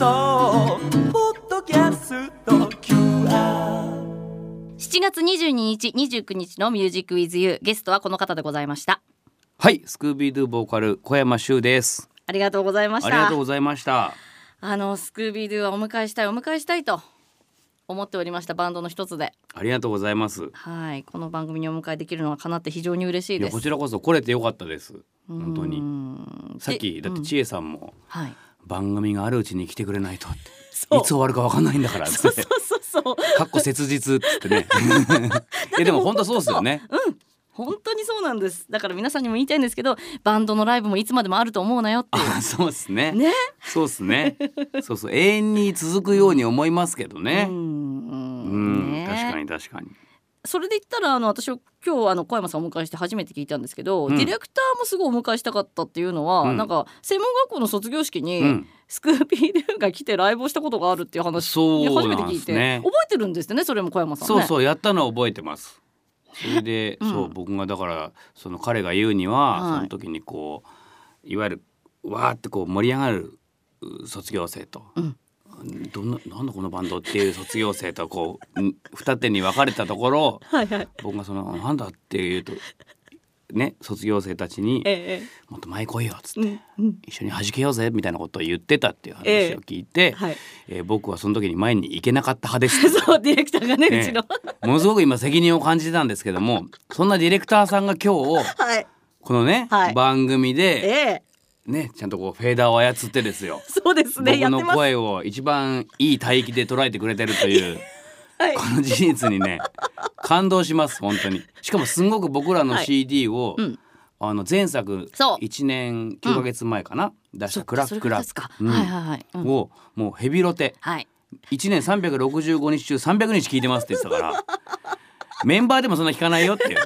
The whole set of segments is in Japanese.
送ポッドキャスト QR 7月22日29日の「ミュージックウィズユー。ゲストはこの方でございました。はいスクービードゥボーカル小山修です。ありがとうございました。ありがとうございました。あのスクービードゥはお迎えしたいお迎えしたいと思っておりましたバンドの一つで。ありがとうございます。はいこの番組にお迎えできるのはかなって非常に嬉しいいです。やこちらこそ来れてよかったです。本当うに。んさっきでだって千恵さんもはい番組があるうちに来てくれないと。いつ終わるかわかんないんだから。ってそうそうそう。そうかっこ切実ってね。えでも本当そうですよね。本当にそうなんです。だから皆さんにも言いたいんですけどバンドのライブもいつまでもあると思うなよっていあそうですね。うね。そうですね。そうそう。永遠に続くように思いますけどうねん。うん。ね。確かに確かにそれで言ったらあの私は今日あの小山さんをお迎えして初めて聞いたんですけど、うん。ディレクターもすごいお迎えしたかったっていうのは、うん。なんか専門学校の卒業式に、うん。スクーピードゥが来てライブをしたことがあるっていう話そう初めて聞いて、ね覚えてるんですねそれも小山さんね。そうそうやったのは覚えてます。それで、うん。そう僕がだからその彼が言うには、はい。その時にこういわゆるわーってこう盛り上がるう卒業生と、うんどんななんだこのバンドっていう卒業生とこうん二手に分かれたところはいはい。僕がそのなんだっていうとね卒業生たちにええもっと前来いよっつって、うんうん。一緒に弾けようぜみたいなことを言ってたっていう話を聞いて、はい。えー僕はその時に前に行けなかった派です。そうディレクターがねねうちのものすごく今責任を感じてたんですけどもそんなディレクターさんが今日はいこのね、はい番組え。でえねちゃんとこうフェーダーを操ってですよ。そうですね僕の声を一番いい帯域で捉えてくれてるという はい。この事実にね 感動します本当に。しかもすんごく僕らのはい。CD を、うん。あの前作そう。1年9ヶ月前かな、出した「クラックラそれからですか、うん。はいはいはい、うん。をもうヘビロテ。はい。1年365日中300日聞いてますって言ってたから。メンバーでもそんな聞かないよっていう。ね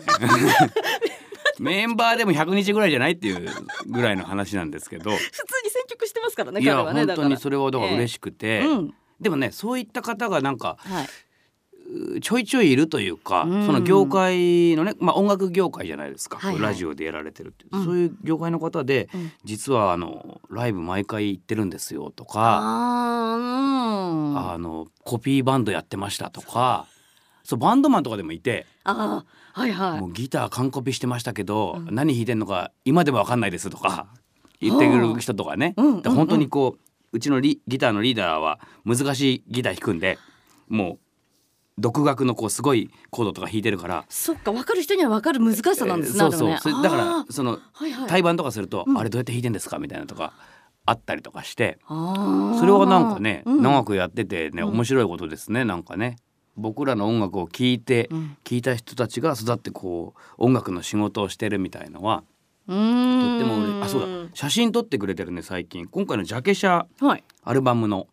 メンバーでも100日ぐらいじゃないっていうぐらいの話なんですけど。普通に選曲してますからねいや彼はね本当にそれはだから嬉ししくて、うん。でもねそういった方がなんかはい、うちょいちょいいるというか、うん。その業界のね、まあ、音楽業界じゃないですか、はいはい。ラジオでやられてるっていう、うん。そういう業界の方で、うん。実はあのライブ毎回行ってるんですよとか。ああのコピーバンドやってましたとかそうバンドマンとかでもいて、あーはいはい。もうギター完コピしてましたけど、うん。何弾いてんのか今でも分かんないですとか言ってくる人とかね、うんうんで本当にこううちのリギターのリーダーは難しいギター弾くんでもう独学のこうすごいコードとか弾いてるから。そっか分かる人には分かる難しさなんですね、えーそうそう。ね。だからそのはいはい。対バンとかすると、うん。あれどうやって弾いてんですかみたいなのとかあったりとかしてそれはなんかね、うん。長くやっててねうん。面白いことですねなんかね僕らの音楽を聴いてうん。聴いた人たちが育ってこう音楽の仕事をしてるみたいのはうーん。とっても嬉あそうだ。写真撮ってくれてるね最近。今回のジャケ写はい。アルバムの。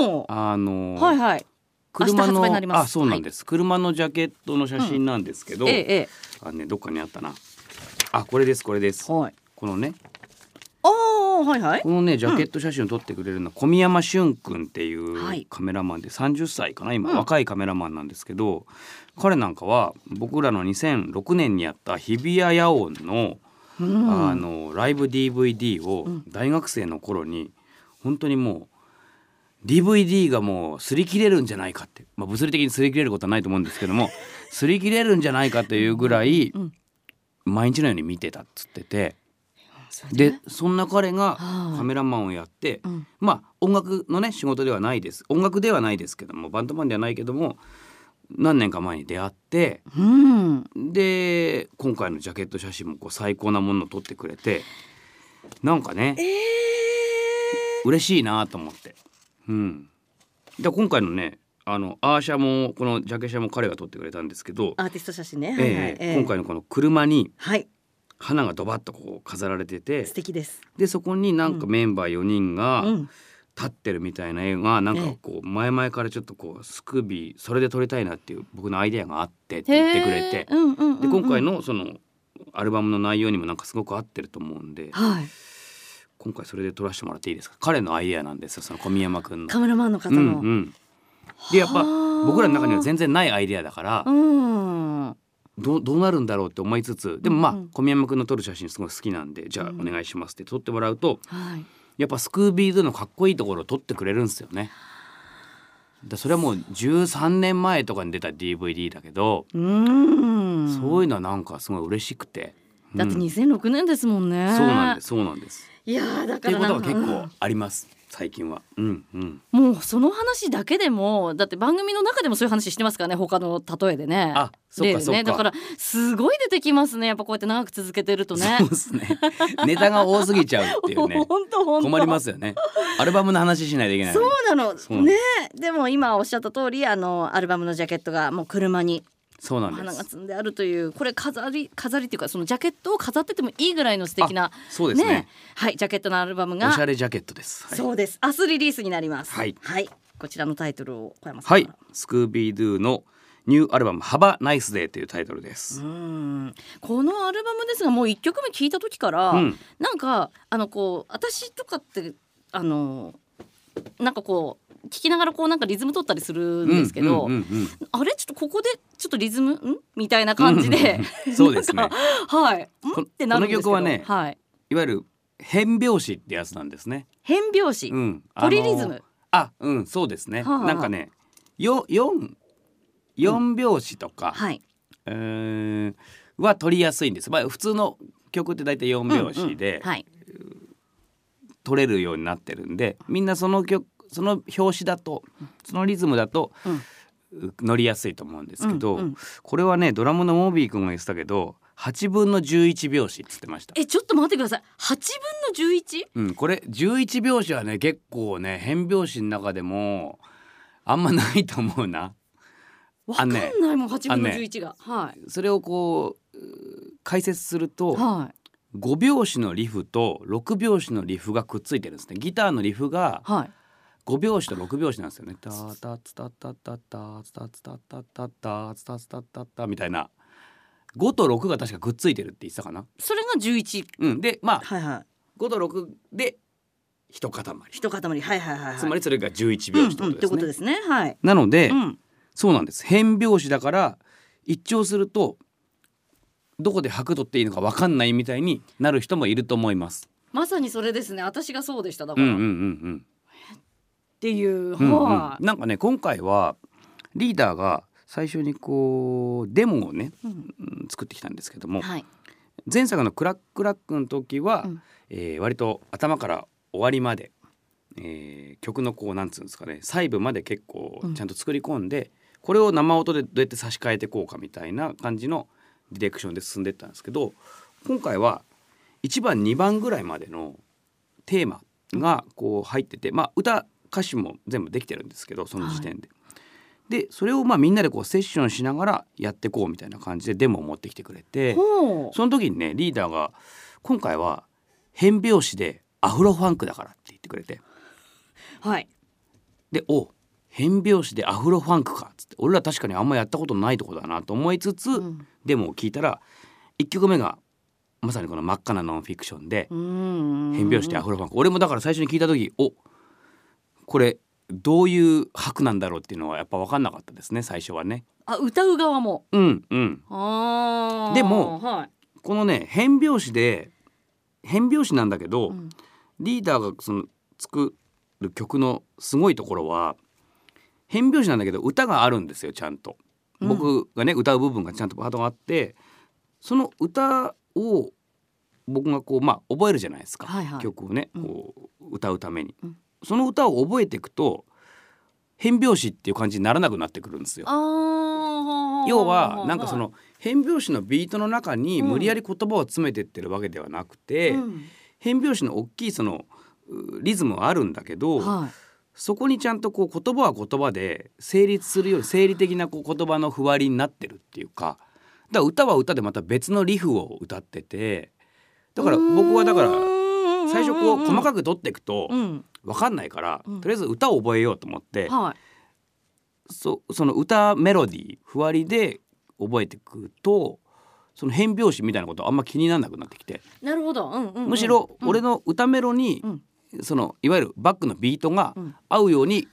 おあのはいはい。車のあそうなんです、車のジャケットの写真なんですけど、えええあねどっかにあったな。あこれですこれです。えはい。このねはいはい。このねジャケット写真を撮ってくれるのは小宮山俊君っていはい。うカメラマンで30歳かな今、うん。若いカメラマンなんですけど彼なんかは僕らの2006年にやった日比谷野音の,、うん。あのライブ DVD をうん。大学生の頃に本当にもう DVD がもう擦り切れるんじゃないかって、まあ、物理的に擦り切れることはないと思うんですけども 擦り切れるんじゃないかというぐらいうん。毎日のように見てたっつってて。でそんな彼がはい。カメラマンをやって、うん。まあ音楽のね仕事ではないです。音楽ではないですけどもバンドマンではないけども何年か前に出会ってうん。で今回のジャケット写真もこう最高なものを撮ってくれてなんかねええ嬉しいなと思って。うん、で今回のねあのアーシャもこのジャケ写も彼が撮ってくれたんですけど、アーティスト写真ね、えはいはい。え。今回のこの車にはい花がドバッとこう飾られてて素敵です。でそこになんかメンバー4人がうん。立ってるみたいな絵がなんかこう前々からちょっとこうスクービーそれで撮りたいなっていう僕のアイデアがあってって言ってくれてうんうんで今回のそのアルバムの内容にもなんかすごく合ってると思うんではい。今回それで撮らせてもらっていいですか？彼のアイデアなんですよその小宮山くんの。カメラマンの方うんの、うん、でやっぱはあ。僕らの中には全然ないアイデアだからうんどうどうなるんだろうって思いつつでもまあうん。うん小宮山くんの撮る写真すごい好きなんでじゃあうん。お願いしますって撮ってもらうとはい。やっぱスクービードゥのかっこいいところを撮ってくれるんですよね。だそれはもう13年前とかに出た DVD だけど、うーん。そういうのはなんかすごい嬉しくて。だってうん2006年ですもんね、そうなんですそうなんです。いやーだっていうことは結構あります最近は。うんうん。もうその話だけでもだって番組の中でもそういう話してますからね他の例えでねあそっ例でかそっか。ねだからすごい出てきますねやっぱこうやって長く続けてるとねそうですね。ネタが多すぎちゃうっていうね。本当本当困りますよね。アルバムの話しないといけないのそうに。なのねでも今おっしゃった通りあのアルバムのジャケットがもう車にそうなんお花です。が積んであるというこれ飾り飾りっていうかそのジャケットを飾っててもいいぐらいの素敵なそうですね。はいジャケットのアルバムおがしゃれジャケットです。はい。そうです。明日リリースになります。はい。こちらのタイトルを小山さんはい。スクービードゥのニューアルバム「ハバナイスデー」というタイトルです。うん。このアルバムですがもう一曲目聞いた時から、うん。なんかあのこう私とかってあのなんかこう聞きながらこうなんかリズム取ったりするんですけど、うんうんうんあれ？ちょっとここでちょっとリズム？ん？みたいな感じで、うんそうですね。はいんこってなるんですけど。この曲はねはい、いわゆる変拍子ってやつなんですね。変拍子、うん、ポリリズム。あうん、そうですね。はあなんかね、よ四四拍子とか、はい、うーんは取りやすいんです。まあ普通の曲って大体四拍子でうんうん。はい、取れるようになってるんで、みんなその曲その拍子だとそのリズムだと、乗りやすいと思うんですけど、うんうん。これはねドラムのモービー君が言ってたけど8分の11拍子っつってました。えちょっと待ってください。8分の 11? うん、これ11拍子はね結構ね変拍子の中でもあんまないと思うな。わかんないもん8分のあのね11が、はい。それをこう解説するとはい。5拍子のリフと6拍子のリフがくっついてるんですね。ギターのリフがはい5拍子と6拍子なんですよね。タタツタタタタツタツタタタタツタツタタタみたいな5と6が確かくっついてるって言ってたかな。それが11うん、でまあはいはい5と6で一塊一塊はいはいはいはいつまりそれが11うん拍子ってうんってことですね。はい、なので、うん、そうなんです変拍子だから一聴するとどこで拍取っていいのか分かんないみたいになる人もいると思います。まさにそれですね私がそうでしただから、うんうんうっんていう、うんうん。なんかね今回はリーダーが最初にこうデモをね、い、うん。うん作ってきたんですけどもはい。前作のクラックラックの時は、うん。えー割と頭から終わりまで、えー曲のこうなんつうんですかね細部まで結構うん。ちゃんと作り込んで、これを生音でどうやって差し替えていこうかみたいな感じのディレクションで進んでいったんですけど今回は1番2番ぐらいまでのテーマがこう入ってて、まあ歌歌詞も全部できてるんですけどその時点で。でそれをまあみんなでこうセッションしながらやっていこうみたいな感じでデモを持ってきてくれてその時にねリーダーが今回は変拍子でアフロファンクだからって言ってくれて。はい。でお変拍子でアフロファンクかっつって俺ら確かにあんまやったことないとこだなと思いつつ、うん。デモを聞いたら1曲目がまさにこの真っ赤なノンフィクションでうん。変拍子でアフロファンク。俺もだから最初に聞いた時おこれどういう拍なんだろうっていうのはやっぱ分かんなかったですね最初はね。あ歌う側も。うんうん。あー。でもはい。このね変拍子で変拍子なんだけど、うん。リーダーがその作る曲のすごいところは変拍子なんだけど歌があるんですよちゃんと。うん。僕がね歌う部分がちゃんとパートがあってその歌を僕がこうまあ覚えるじゃないですか、はいはい。曲をねうん。こう歌うために、うんその歌を覚えていくと変拍子っていう感じにならなくなってくるんですよ。要はなんかその変拍子のビートの中に無理やり言葉を詰めてってるわけではなくて、うん。変拍子の大きいそのうリズムはあるんだけど、はい。そこにちゃんとこう言葉は言葉で成立するように生理的なこう言葉のふわりになってるっていうかだから歌は歌でまた別のリフを歌っててだから僕はだから最初こう細くかく取っていくとうん分かんないから、うん。とりあえず歌を覚えようと思って、はい。そその歌メロディーふわりで覚えていくとその変拍子みたいなことあんま気にならなくなってきて、なるほど、うんうんうん。むしろ俺の、の歌メロに、うん。そのいわゆるバックのビートがうん。合うように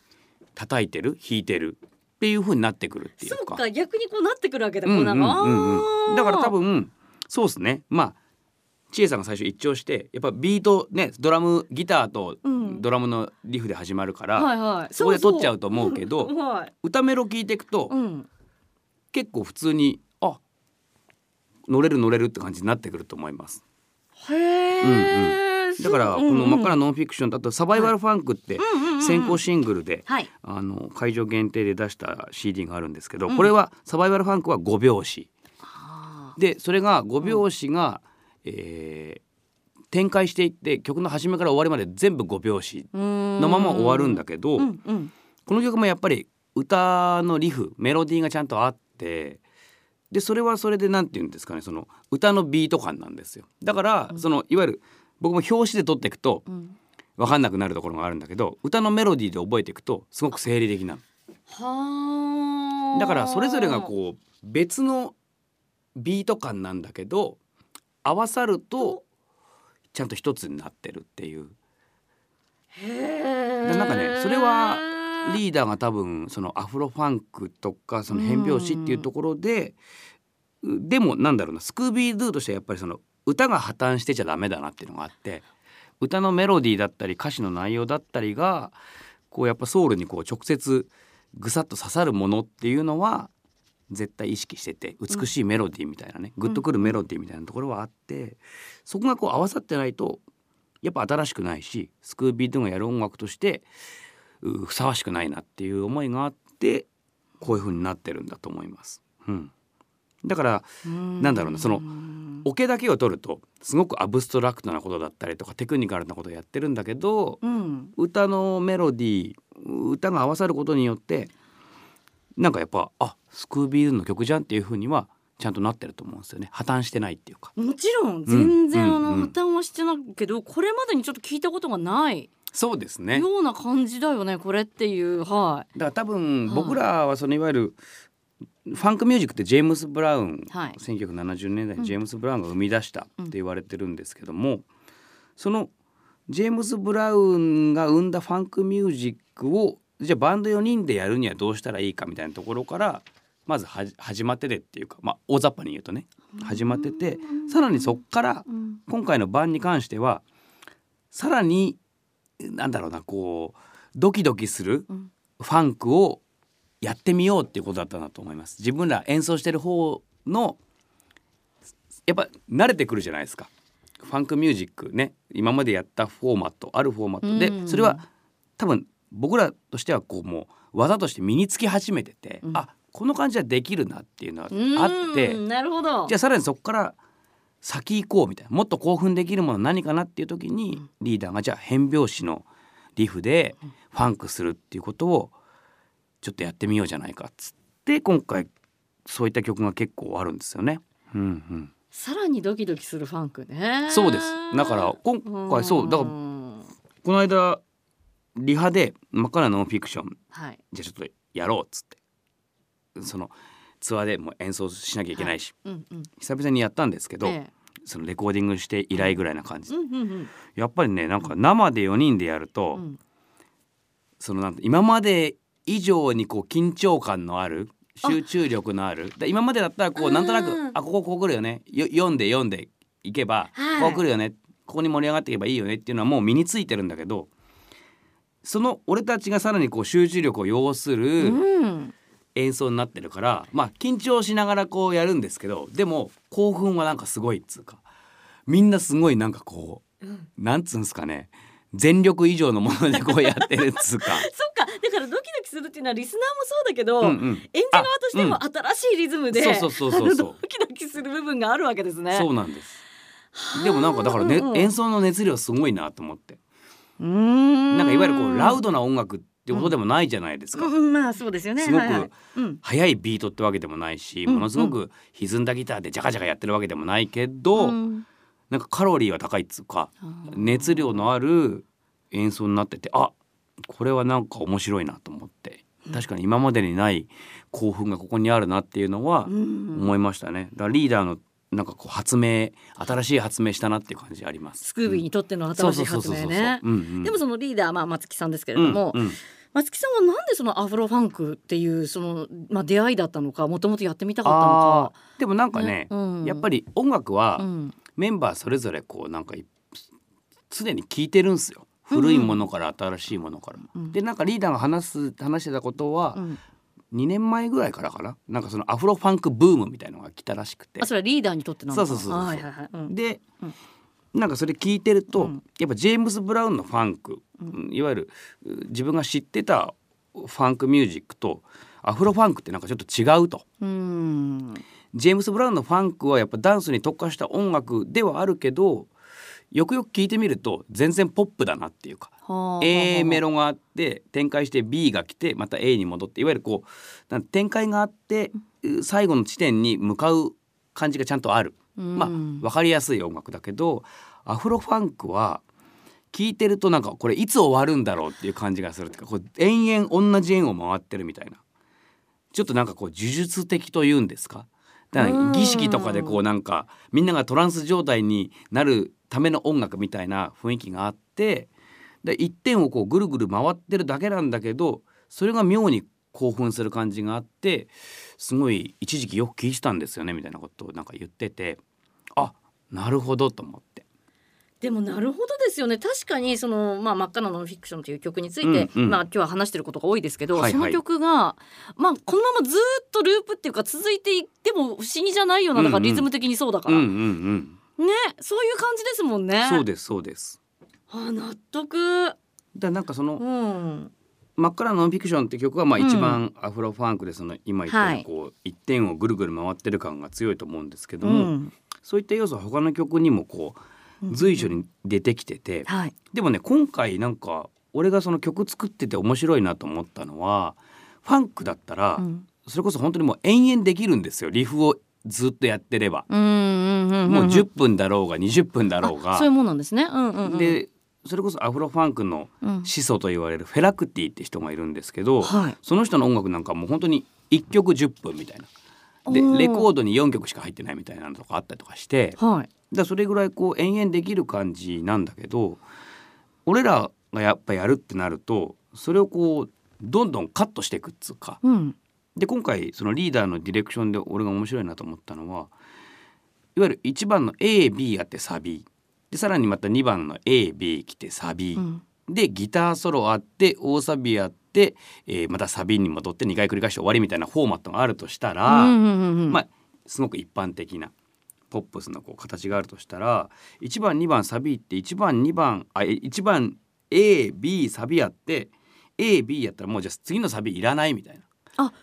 叩いてる弾いてるっていう風になってくるっていそううか。か逆にこうなってくるわけだ、うんこうなん。か、うんうんだから多分そうですね。まあ千恵さんが最初一聴してやっぱビートねドラムギターとうん。ドラムのリフで始まるから、はいはい。そこで撮っちゃうと思うけど はい。歌メロ聞いていくと、うん。結構普通にあ乗れる乗れるって感じになってくると思います。へえ、だからこの「真っ赤なノンフィクション」だと「サバイバルファンク」って先行シングルではい。あの会場限定で出した CD があるんですけどうん。これはサバイバルファンクは5拍子。あでそれが5拍子がえー展開していって曲の始めから終わりまで全部5拍子ーのまま終わるんだけどうんうん。この曲もやっぱり歌のリフメロディーがちゃんとあってでそれはそれでなんて言うんですかねその歌のビート感なんですよ。だからそのいわゆる僕も表紙で撮っていくとうん。分かんなくなるところがあるんだけど歌のメロディーで覚えていくとすごく生理的な。だからそれぞれがこう別のビート感なんだけど合わさるとちゃんと一つになってるっていう。へなんかねそれはリーダーが多分そのアフロファンクとかその変拍子っていうところで、でもなんだろうなスクービー・ドゥとしてはやっぱりその歌が破綻してちゃダメだなっていうのがあって歌のメロディーだったり歌詞の内容だったりがこうやっぱソウルにこう直接ぐさっと刺さるものっていうのは絶対意識してて美しいメロディーみたいなね、グッとくるメロディーみたいなところはあってそこがこう合わさってないとやっぱ新しくないしスクービー・ドゥがやる音楽としてうふさわしくないなっていう思いがあってこういう風になってるんだと思います。うん、だからなんだろうなそのオケだけを取るとすごくアブストラクトなことだったりとかテクニカルなことをやってるんだけどうん。歌のメロディー歌が合わさることによってなんかやっぱあスクービーズの曲じゃんっていう風にはちゃんとなってると思うんですよね。破綻してないっていうか。もちろん全然あうんうん。の負担はしてないけど、これまでにちょっと聞いたことがないそうですね。ような感じだよねこれっていう。はだから多分はい。僕らはそのいわゆるファンクミュージックってジェームス・ブラウン、はい。1970年代にジェームス・ブラウンが生み出したって言われてるんですけども、そのジェームス・ブラウンが生んだファンクミュージックをじゃあバンド4人でやるにはどうしたらいいかみたいなところからまず始まっててっていうか、まあ、大雑把に言うとね始まっててさらにそっから今回の版に関してはさらになんだろうなこうドキドキするうん。ファンクをやってみようっていうことだったなと思います。自分ら演奏してる方のやっぱ慣れてくるじゃないですか。ファンクミュージックね今までやったフォーマットあるフォーマットで、うん。それは多分僕らとしてはこうもう技として身につき始めてて、うん。あこの感じはできるなっていうのはうんあって、なるほど。じゃあさらにそこから先行こうみたいなもっと興奮できるもの何かなっていう時にリーダーがじゃあ変拍子のリフでファンクするっていうことをちょっとやってみようじゃないかっつって今回そういった曲が結構あるんですよね。うんうん、さらにドキドキするファンクね。そうです。だから今回そうだからん。この間リハで「真っ赤なノンフィクション。はい」じゃあちょっとやろうっつって。そのツアーでも演奏しなきゃいけないし、うんうん久々にやったんですけど、えそのレコーディングして以来ぐらいな感じ。えうんうんうん。やっぱりねなんか生で4人でやると、うん。そのなんて今まで以上にこう緊張感のある集中力のある。だ今までだったらこうなんとなくうんあこここう来るよね。よ読んで読んでいけば、はい。こう来るよね。ここに盛り上がっていけばいいよねっていうのはもう身についてるんだけどその俺たちがさらにこう集中力を要するうん演奏になってるから、まあ緊張しながらこうやるんですけどでも興奮はなんかすごいっつうかみんなすごいなんかこうなんつうんすかね全力以上のものでこうやってるっつうか。そっかだからドキドキするっていうのはリスナーもそうだけど、うんうん演者側としても新しいリズムで、そうそうそうそうそうあの ドキドキする部分があるわけですね。そうなんです。でもなんかだからね、うんうん演奏の熱量すごいなと思って。うーん。なんかいわゆるこうラウドな音楽ってことでもないじゃないですか。うんうんまあそうですよね。すごく速いビートってわけでもないし、うん。ものすごく歪んだギターでジャカジャカやってるわけでもないけど、うん。なんかカロリーは高いっつうか熱量のある演奏になっててあこれはなんか面白いなと思って。確かに今までにない興奮がここにあるなっていうのはうん。思いましたね。だリーダーのなんかこう発明新しい発明したなっていう感じあります。スクービーにとっての新しい発明ね。でもそのリーダーまあ松木さんですけれども、うんうん。松木さんはなんでそのアフロファンクっていうそのまあ出会いだったのかもともとやってみたかったのか。でもなんかねうん。やっぱり音楽は、うん。メンバーそれぞれこうなんかい常に聞いてるんですよ。古いものから新しいものから。うん。でなんかリーダーが話す話してたことは、うん2年前ぐらいからかな？なんかそのアフロファンクブームみたいのが来たらしくて。あそれはリーダーにとってなのかそうそうそうそう。はいはいはい。うん。で、うん。なんかそれ聞いてると、うん。やっぱジェームズ・ブラウンのファンク、いわゆるう自分が知ってたファンクミュージックとアフロファンクってなんかちょっと違うと。うん。ジェームス・ブラウンのファンクはやっぱダンスに特化した音楽ではあるけどよくよく聞いてみると全然ポップだなっていうかはあ A メロがあって展開して B が来てまた A に戻っていわゆるこう展開があってう最後の地点に向かう感じがちゃんとある、うん。まあ分かりやすい音楽だけどアフロファンクは聞いてるとなんかこれいつ終わるんだろうっていう感じがするっていうかこう延々同じ円を回ってるみたいな。ちょっとなんかこう呪術的というんですか？だからうん儀式とかでこうなんかみんながトランス状態になるための音楽みたいな雰囲気があってで一点をこうぐるぐる回ってるだけなんだけどそれが妙に興奮する感じがあってすごい一時期よく聞いてたんですよねみたいなことをなんか言っててあなるほどと思って。でもなるほどですよね。確かにその、まあ、真っ赤なノンフィクションという曲について、うんうん。まあ、今日は話してることが多いですけど、はいはい。その曲が、まあ、このままずっとループっていうか続いていっても不思議じゃないようなだからうんうんリズム的にそうだから、うんうんうんねそういう感じですもんね。そうですそうです。あ納得、だなんかそのうん、真っ赤なノンフィクションって曲はまあうん。一番アフロファンクでその今言ったようはい。にこう一点をぐるぐる回ってる感が強いと思うんですけども、うん。そういった要素は他の曲にもこう随所に出てきてて、はい、でもね今回なんか俺がその曲作ってて面白いなと思ったのはファンクだったらうん。それこそ本当にもう延々できるんですよ。リフをずっとやってれば。うんうんうんうんもう10分だろうが20分だろうが。あそういうもんなんですね。うんうんうん、でそれこそアフロファンクのうん。始祖と言われるフェラクティって人がいるんですけど、はい。その人の音楽なんかもう本当に1曲10分みたいな。でレコードに4曲しか入ってないみたいなのとかあったりとかしてはい、だそれぐらいこう延々できる感じなんだけど俺らがやっぱやるってなるとそれをこうどんどんカットしていくっつうか。うんで今回そのリーダーのディレクションで俺が面白いなと思ったのはいわゆる1番の AB やってサビ。でさらにまた2番の AB 来てサビ、うん。でギターソロあって大サビやって、えーまたサビに戻って2回繰り返して終わりみたいなフォーマットがあるとしたら、うんうんうんうんまあすごく一般的なポップスのこう形があるとしたら1番2番サビって1番2番あえ1番 AB サビやって AB やったらもうじゃあ次のサビいらないみたいな。あ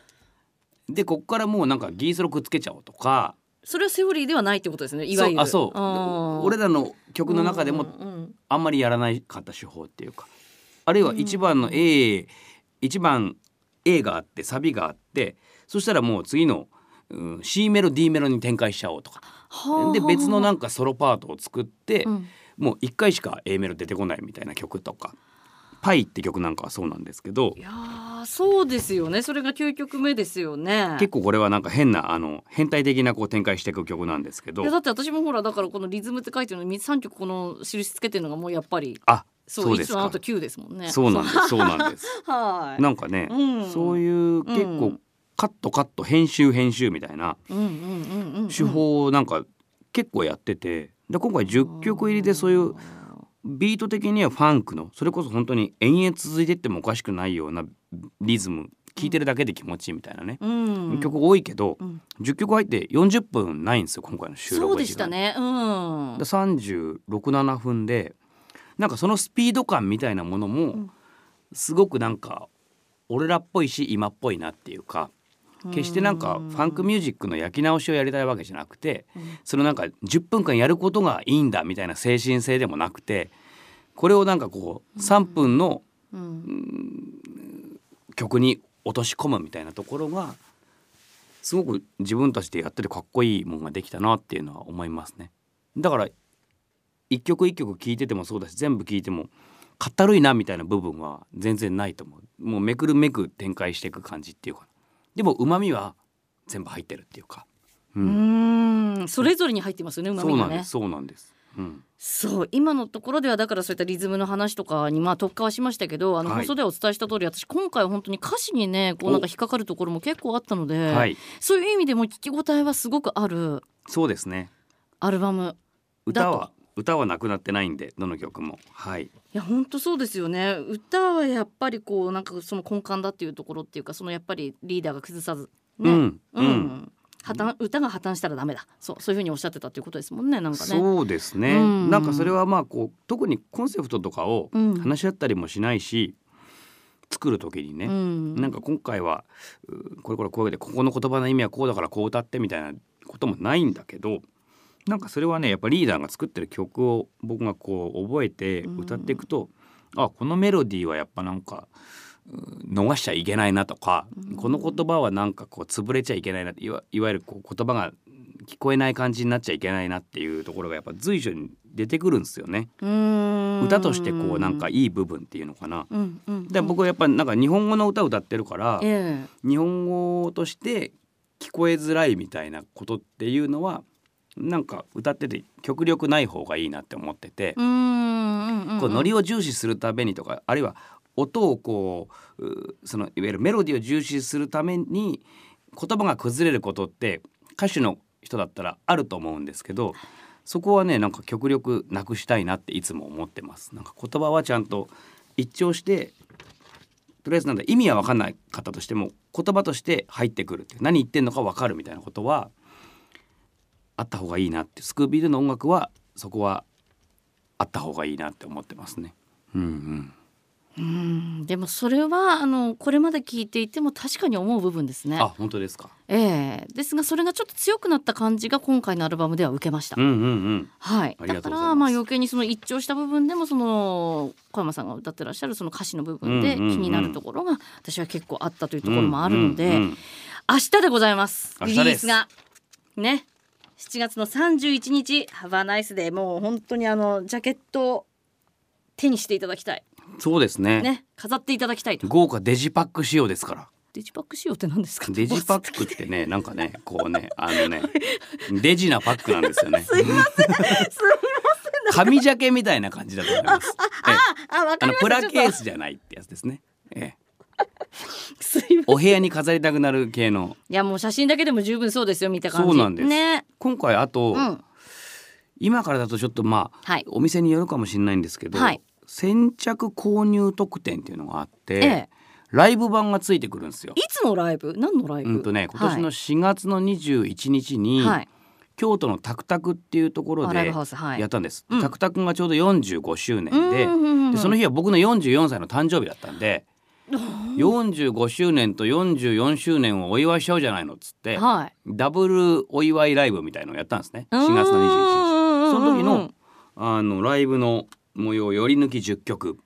でこっからもうなんかギースロくっつけちゃおうとか。それはセオリーではないってことですねいわゆる。そう。あそう俺らの曲の中でもうんうんあんまりやらないかった手法っていうか。あるいは1番の A、1番 A があってサビがあってそしたらもう次の、うん、C メロ D メロに展開しちゃおうとか。はあ。で別のなんかソロパートを作って、うん。もう1回しか A メロ出てこないみたいな曲とか「パイ」って曲なんかはそうなんですけどいやーそうですよね。それが9曲目ですよね。結構これはなんか変なあの変態的なこう展開していく曲なんですけど。いやだって私もほらだからこのリズムって書いてるのに3曲この印つけてるのがもうやっぱりあそうですか。1の後9ですもんね。そうなんですそうなんです。はい。なんかね、うん。そういう結構うん。カットカット編集編集みたいな手法をなんか結構やっててで今回10曲入りでそういうビート的にはファンクのそれこそ本当に延々続いてってもおかしくないようなリズム聴いてるだけで気持ちいいみたいなね、うん。曲多いけど、うん。10曲入って40分ないんですよ今回の収録そうでしたね。うん。367分でなんかそのスピード感みたいなものもん。すごくなんか俺らっぽいし今っぽいなっていうか決してなんかファンクミュージックの焼き直しをやりたいわけじゃなくてそのなんか10分間やることがいいんだみたいな精神性でもなくてこれをなんかこう3分のうん。曲に落とし込むみたいなところがすごく自分たちでやっててかっこいいものができたなっていうのは思いますね。だから一曲一曲聴いててもそうだし全部聴いてもかったるいなみたいな部分は全然ないと思う。もうめくるめく展開していく感じっていうかでもうまみは全部入ってるっていうか、ううんん。それぞれに入ってますよねうまみがね。そうなんです。そうなんそう。今のところではだからそういったリズムの話とかにまあ特化はしましたけどあのはい。放送ではお伝えした通り、私今回は本当に歌詞にねこうなんか引っかかるところも結構あったので、はい。そういう意味でも聞き応えはすごくあるそうですね。アルバム歌は歌はなくなってないんでどの曲も。はいいや本当そうですよね。歌はやっぱりこうなんかその根幹だっていうところっていうかそのやっぱりリーダーが崩さずね。うんうん、うん。破綻歌が破綻したらダメだ。そうそういうふうにおっしゃってたっていうことですもんねなんかね。そうですね、うん。なんかそれはまあこう特にコンセプトとかをうん。話し合ったりもしないし、作る時にね、うん。なんか今回はうこれこれこうでここの言葉の意味はこうだからこう歌ってみたいなこともないんだけどなんかそれはねやっぱリーダーが作ってる曲を僕がこう覚えて歌っていくと、あこのメロディーはやっぱなんかう逃しちゃいけないなとか、この言葉はなんかこう潰れちゃいけないないわいわゆるこう言葉が聞こえない感じになっちゃいけないなっていうところがやっぱ随所に出てくるんですよね。うん。歌としてこうなんかいい部分っていうのかな。うんうんで僕はやっぱなんか日本語の歌を歌ってるから、え。日本語として聞こえづらいみたいなことっていうのはなんか歌ってて極力ない方がいいなって思っててこうノリを重視するためにとかあるいは音をこううそのいわゆるメロディーを重視するために言葉が崩れることって歌手の人だったらあると思うんですけどそこはねなんか極力なくしたいなっていつも思ってます。なんか言葉はちゃんと一聴してとりあえずなんだ意味は分かんない方としても言葉として入ってくるって何言ってんのか分かるみたいなことはあった方がいいなって。スクービードの音楽はそこはあった方がいいなって思ってますね。うんうん。うんでもそれはあのこれまで聞いていても確かに思う部分ですね。あ本当ですか。ええ。ですがそれがちょっと強くなった感じが今回のアルバムでは受けました、うんうんうん。はい、だからまあ余計にその一聴した部分でもその小山さんが歌ってらっしゃるその歌詞の部分で気になるところが私は結構あったというところもあるので、明日でございます。リリースが。ね7月の31日ハバナイスでもう本当にあのジャケットを手にしていただきたい。そうですね。ね飾っていただきたいと。豪華デジパック仕様ですから。デジパック仕様って何ですか？デジパックってねなんかねこうねあのねデジなパックなんですよね。すいません。すいません。紙ジャケみたいな感じだと思います。ええ。あわかりました。あのプラケースじゃないってやつですね。ええ、お部屋に飾りたくなる系の。いやもう写真だけでも十分そうですよ見た感じ。そうなんです。ね今回あと、うん。今からだとちょっとまあ、はい。お店によるかもしれないんですけど、はい。先着購入特典っていうのがあって、ええ。ライブ版がついてくるんですよ。いつのライブ？何のライブ？うんとね今年の4月の21日に、はい。京都のタクタクっていうところでやったんです。うん。タクタクがちょうど45周年で,、うんでその日は僕の44歳の誕生日だったんで、45周年と44周年をお祝いしちゃうじゃないのっつって、はい。ダブルお祝いライブみたいのをやったんですね。4うん。月の21日。その時のあのライブの模様より抜き10曲。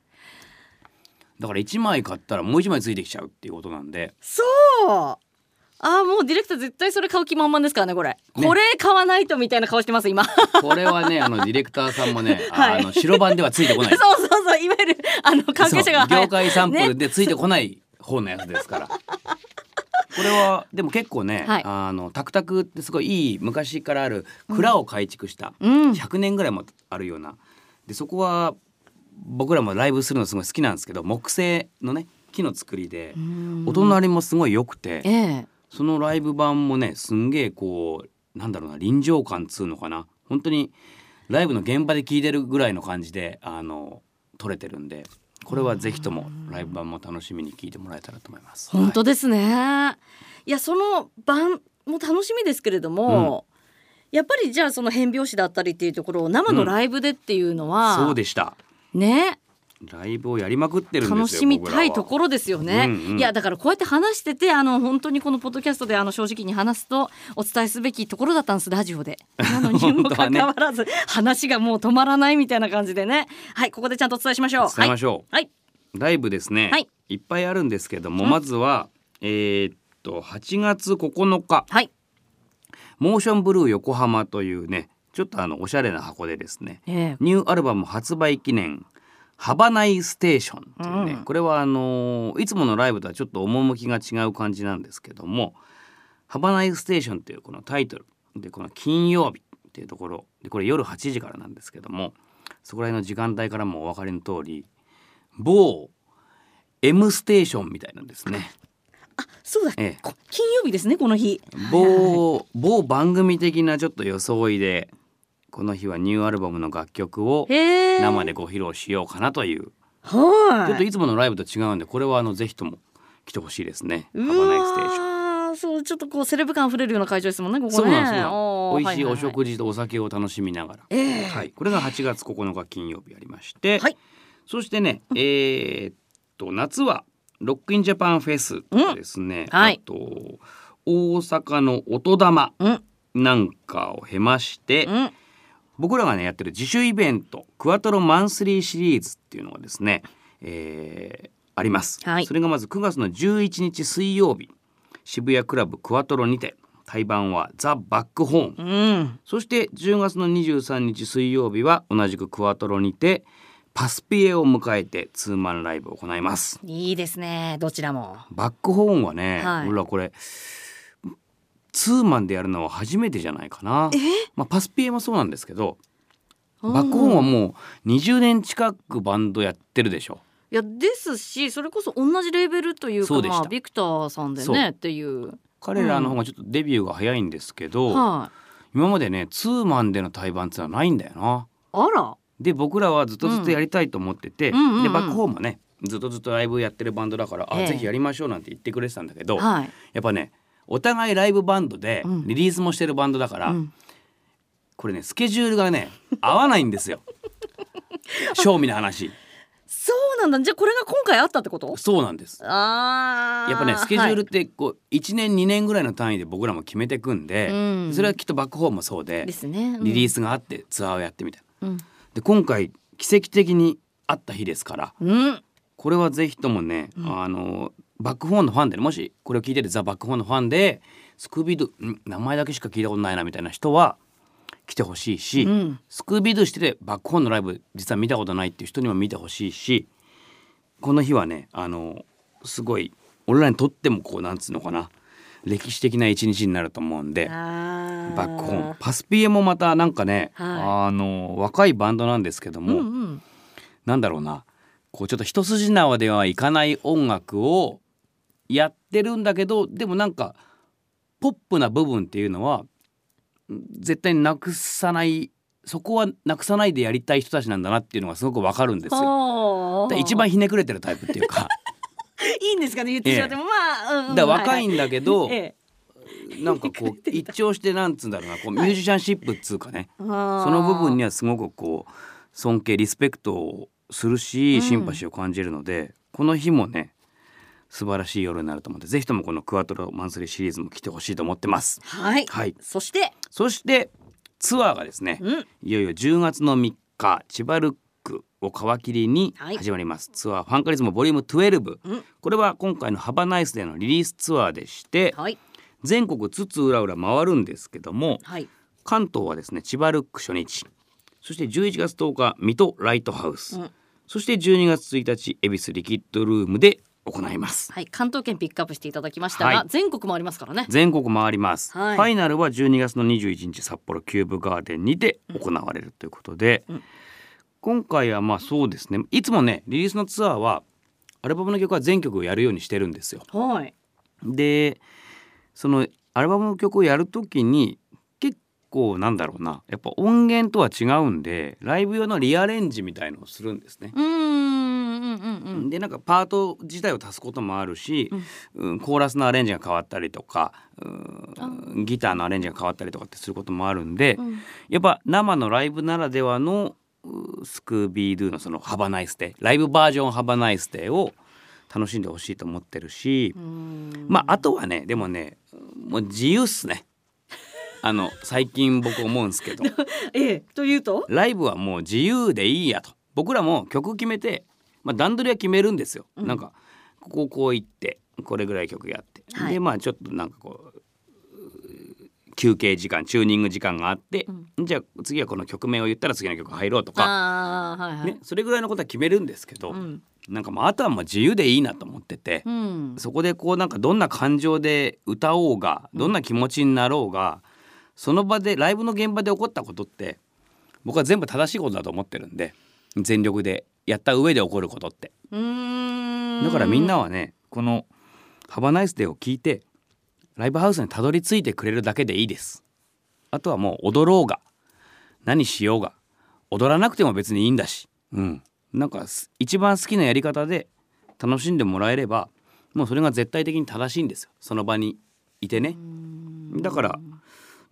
だから1枚買ったらもう1枚ついてきちゃうっていうことなんで。そうあーもうディレクター絶対それ買う気満々ですからねこれ、ね。これ買わないとみたいな顔してます今。これはねあのディレクターさんもね、は いあの白番ではついてこない。そうそうそういわゆるあの関係者がそう業界サンプルねでついてこない方のやつですから。これはでも結構ね、はい。あのタクタクってすごいいい昔からある蔵を改築した、うん。100年ぐらいもあるような。でそこは僕らもライブするのすごい好きなんですけど木製のね木の作りでうん。お隣もすごい良くてええそのライブ版もねすんげえこうなんだろうな臨場感っつうのかな。本当にライブの現場で聴いてるぐらいの感じであの撮れてるんでこれはぜひともライブ版も楽しみに聴いてもらえたらと思います。本当ですね、い、やその晩も楽しみですけれども、やっぱりじゃあその変拍子だったりっていうところを生のライブでっていうのは、そうでした。ねライブをやりまくってる楽しみたいところですよね、うんうん。いやだからこうやって話しててあの本当にこのポッドキャストであの正直に話すとお伝えすべきところだったんですラジオで。なのにもかかわらず、話がもう止まらないみたいな感じでね。はいここでちゃんとお伝えしましょう。伝えましょう、はい、ライブですね、はい。い、っぱいあるんですけども、うん。まずはえーっと8月9日。はい、モーションブルー横浜というねちょっとあのおしゃれな箱でですねええ。ニューアルバム発売記念「ハバナイステーション」というね、うんこれはあのーいつものライブとはちょっと趣が違う感じなんですけども「ハバナイステーション」というこのタイトルでこの金曜日っていうところでこれ夜8時からなんですけどもそこら辺の時間帯からもお分かりの通り某 M ステーションみたいなんですね。そうだ、ええ。こ金曜日ですねこの日。某某番組的なちょっと装いでこの日はニューアルバムの楽曲を生でご披露しようかなという。はい。ちょっといつものライブと違うんでこれはあのぜひとも来てほしいですね。ハうバナイステーション。そうちょっとこうセレブ感あふれるような会場ですもんねここね。そうなんですよ。おー美味しいおははは食事とお酒を楽しみながら、ええ。はい、これが8月9日金曜日ありまして、はい。そしてね、えーっと夏はロックインジャパンフェスですね、はい。あと大阪の音玉うん。なんかを経まして、うん僕らがねやってる自主イベントクワトロマンスリーシリーズっていうのがですね、えーあります、はい。それがまず9月の11日水曜日渋谷クラブクワトロにて対バンはザ・バックホーン、うん。そして10月の23日水曜日は同じくクワトロにてパスピエを迎えてツーマンライブを行います。いいですねどちらも。バックホーンはね、はい。俺はこれツーマンでやるのは初めてじゃないかな、まあ、パスピエもそうなんですけどバックホーンはもう20年近くバンドやってるでしょ。いやですしそれこそ同じレーベルというかまあビクターさんでねっていう。彼らの方がちょっとデビューが早いんですけど、はい。今までねツーマンでの対バンっていうのはないんだよな。あら。で僕らはずっとずっとやりたいと思ってて、うん。うんうんうんでバックホームもねずっとずっとライブやってるバンドだから、ええ。あぜひやりましょうなんて言ってくれてたんだけど、はい。やっぱねお互いライブバンドでうん。リリースもしてるバンドだから、うん。これねスケジュールがね合わないんですよ。正味な話。そうなんだ。じゃあこれが今回あったってこと？そうなんです。あー。やっぱねスケジュールはってこう1年2年ぐらいの単位で僕らも決めてくんで、うん。それはきっとバックホームもそうでいですね。リリーススがあってツアーをやってみたいな。うん。で今回奇跡的にあった日ですからうん。これはぜひともね、うん。あのバックホーンのファンでねもしこれを聞いててザ・バックホーンのファンでスクービードゥん？名前だけしか聞いたことないなみたいな人は来てほしいし、うん。スクービードゥしててバックホーンのライブ実は見たことないっていう人にも見てほしいしこの日はねあのすごい俺らにとってもこうなんつうのかな歴史的な一日になると思うんで。ババックホー。ンパスピエもまたなんかね、はあの若いバンドなんですけども、うんうん。なんだろうなこうちょっと一筋縄ではいかない音楽をやってるんだけどでもなんかポップな部分っていうのはん絶対になくさないそこはなくさないでやりたい人たちなんだなっていうのがすごくわかるんですよ。一番ひねくれてるタイプっていうか。いいんですかね言ってしまっても、まあ、うん。うんだ若いはんだけど、はえなんかこう一聴してなんつうんだろうなこうミュージシャンシップっつうかね、え、そその部分にはすごくこう尊敬リスペクトをするし、うん。シンパシーを感じるのでこの日もね素晴らしい夜になると思ってぜひともこのクワトロマンスリーシリーズも来てほしいと思ってます。はい、はい、そして、そしてツアーがですねうん、いよいよ10月の3日千葉ルックを皮切りにはい。始まります、ツアーファンカリズムボリューム12、うん。これは今回のハバナイスでのリリースツアーでしてはい。全国津々浦々回るんですけどもはい。関東はですね千葉ルック初日。そして11月10日水戸ライトハウス、うん。そして12月1日恵比寿リキッドルームで行います。はい関東圏ピックアップしていただきましたが、はい。全国もありますからね。全国回ります、はい。ファイナルは12月の21日札幌キューブガーデンにて行われるということで、うん。今回はまあそうですね。いつもねリリースのツアーはアルバムの曲は全曲をやるようにしてるんですよ。はい。でそのアルバムの曲をやるときに結構なんだろうな。やっぱ音源とは違うんでライブ用のリアレンジみたいのをするんですね。うーんうんうんうん。でなんかパート自体を足すこともあるし、うん。コーラスのアレンジが変わったりとかうんギターのアレンジが変わったりとかってすることもあるんで、うん。やっぱ生のライブならではのうスクービードゥのその「ハバナイスデー」ライブバージョン「ハバナイスデー」を楽しんでほしいと思ってるし、まああとはねでもねもう自由っすね。あの最近僕思うんですけど。ええというと？ライブはもう自由でいいやと。僕らも曲決めて、まあ、段取りは決めるんですよ、うん。なんかこここう行ってこれぐらい曲やって、はい。でまあちょっとなんかこう休憩時間チューニング時間があって、じゃあ次はこの曲名を言ったら次の曲入ろうとか、はいはい、ね、それぐらいのことは決めるんですけど、うん。なんかまああとはもう自由でいいなと思ってて、うん。そこでこうなんかどんな感情で歌おうがどんな気持ちになろうが、その場でライブの現場で起こったことって僕は全部正しいことだと思ってるんで全力でやった上で起こることって。だからみんなはねこの「ハバナイスデー」を聞いてライブハウスにたどり着いてくれるだけでいいです。あとはもう踊ろうが何しようが踊らなくても別にいいんだし、うん、なんかす一番好きなやり方で楽しんでもらえればもうそれが絶対的に正しいんですよ。その場にいてね。だから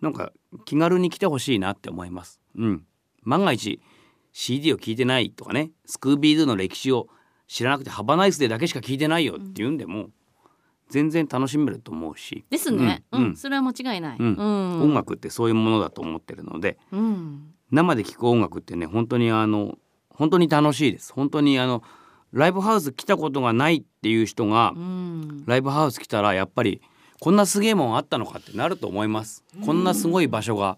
なんか気軽に来てほしいなって思います。うん、万が一 CD を聞いてないとかねスクービードゥの歴史を知らなくてハバナイスでだけしか聞いてないよっていうんでも、全然楽しめると思うし、ですね、ううん。ん。それは間違いない、うん。うん。音楽ってそういうものだと思ってるのでうん。生で聴く音楽ってね本当にあの本当に楽しいです。本当にあのライブハウス来たことがないっていう人が、うん。ライブハウス来たらやっぱりこんなすげえもんあったのかってなると思います。こんなすごい場所が。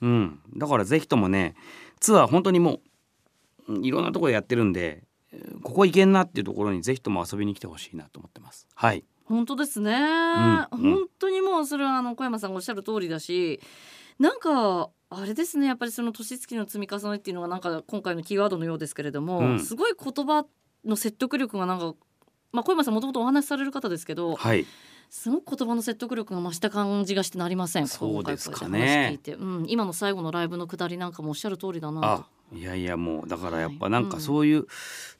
うん。だからぜひともねツアー本当にもううんいろんなところでやってるんでえーここ行けんなっていうところにぜひとも遊びに来てほしいなと思ってます。はい。本当ですね、うん本当にもうそれはあの小山さんがおっしゃる通りだしなんかあれですねやっぱりその年月の積み重ねっていうのがなんか今回のキーワードのようですけれども、うん。すごい言葉の説得力がなんかまあ小山さんもともとお話しされる方ですけどはい。すごく言葉の説得力が増した感じがしてなりません。そうですかね。うん、今の最後のライブの下りなんかもおっしゃる通りだなと。あいやいやもうだからやっぱなんかはいうん。そういう、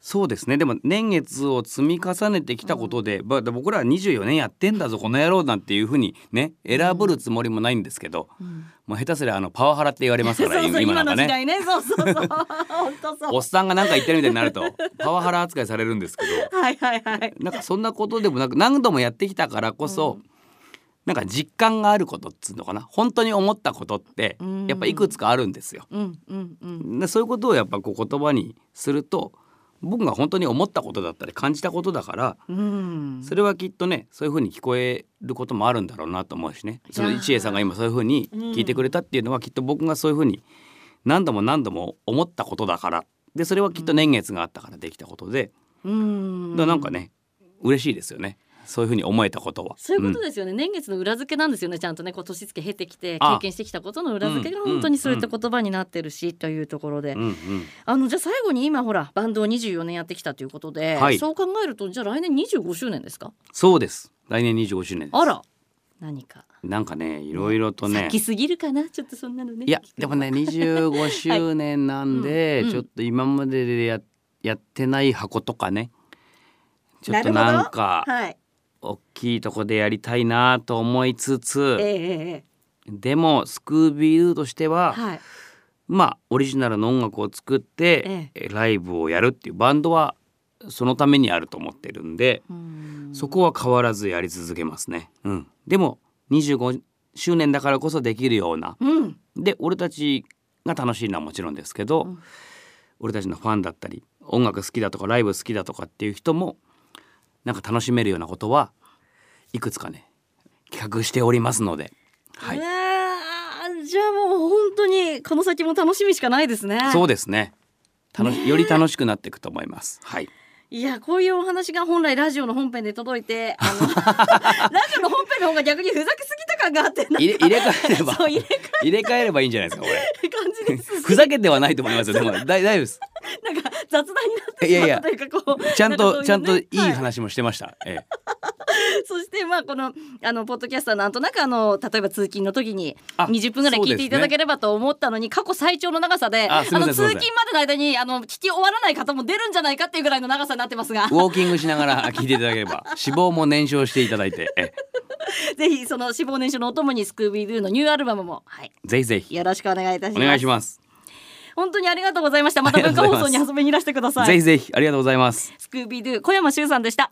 そうですね。でも年月を積み重ねてきたことで、ば僕らは24年やってんだぞこの野郎なんていうふうにね選ぶるつもりもないんですけど、うん。もう下手すりゃあのパワハラって言われますから そうそう今今なんかね。おっさんが何か言ってるみたいになると パワハラ扱いされるんですけど。はいはいはい。なんかそんなことでもなく何度もやってきたからこそ、なんか実感があることっつうのかな。本当に思ったことってうん。やっぱいくつかあるんですよ。うんうんうん。でそういうことをやっぱこう言葉にすると僕が本当に思ったことだったり感じたことだからうん。それはきっとねそういう風に聞こえることもあるんだろうなと思うしね。その一恵さんが今そういう風に聞いてくれたっていうのはきっと僕がそういう風に何度も何度も思ったことだから。でそれはきっと年月があったからできたことで、うん。だからなんかね嬉しいですよねそういう風に思えたことは。そういうことですよね、年月の裏付けなんですよね。ちゃんとねこう年月経てきてあ。経験してきたことの裏付けがうん本当にそういった言葉になってるし、というところで、うんうん。あのじゃあ最後に今ほらバンドを24年やってきたということで、はい。そう考えるとじゃあ来年25周年ですか？そうです。来年25周年です。あら。何か。なんかねいろいろとね。先すぎるかな？ちょっとそんなのね。いやでもね25周年なんで、う んうん。ちょっと今まででややってない箱とかね。ちょっとなるほど。なんかはい大きいとこでやりたいなと思いつえつえええでもスクービードゥとしては、はい。まあオリジナルの音楽を作って、えライブをやるっていうバンドはそのためにあると思ってるんで、うん。そこは変わらずやり続けますね。うん、でも25周年だからこそできるようなうん。で俺たちが楽しいのはもちろんですけど、うん。俺たちのファンだったり音楽好きだとかライブ好きだとかっていう人もなんか楽しめるようなことはいくつかね企画しておりますので、はい、じゃあもう本当にこの先も楽しみしかないですね。そうですね。楽しより楽しくなっていくと思います。はい、いやこういうお話が本来ラジオの本編で届いてあの ラジオの本編の方が逆にふざけすぎた感があって入れ 入れ替えれば入れ替えればいいんじゃないですかこれ。感じですしふざけてはないと思いますよでも大大丈夫です。なんか雑談になってしまったというかこうちゃんと、なかちゃんといいは話もしてました。ええ、そしてまあこのあのポッドキャスターなんとなくあの例えば通勤の時にあ20分ぐらい聞いていただければと思ったのに、過去最長の長さであの通勤までの間にあの聞き終わらない方も出るんじゃないかっていうぐらいの長さになってますが。ウォーキングしながら聞いていただければ。脂肪も燃焼していただいて、ええ、ぜひその脂肪燃焼のお供にスクービードゥのニューアルバムもはい。ぜひぜひ。よろしくお願いいたしおます。願いします。本当にありがとうございました。また文化放送に遊びにいらしてください。ぜひぜひ。ありがとうございます。スクービードゥ小山修さんでした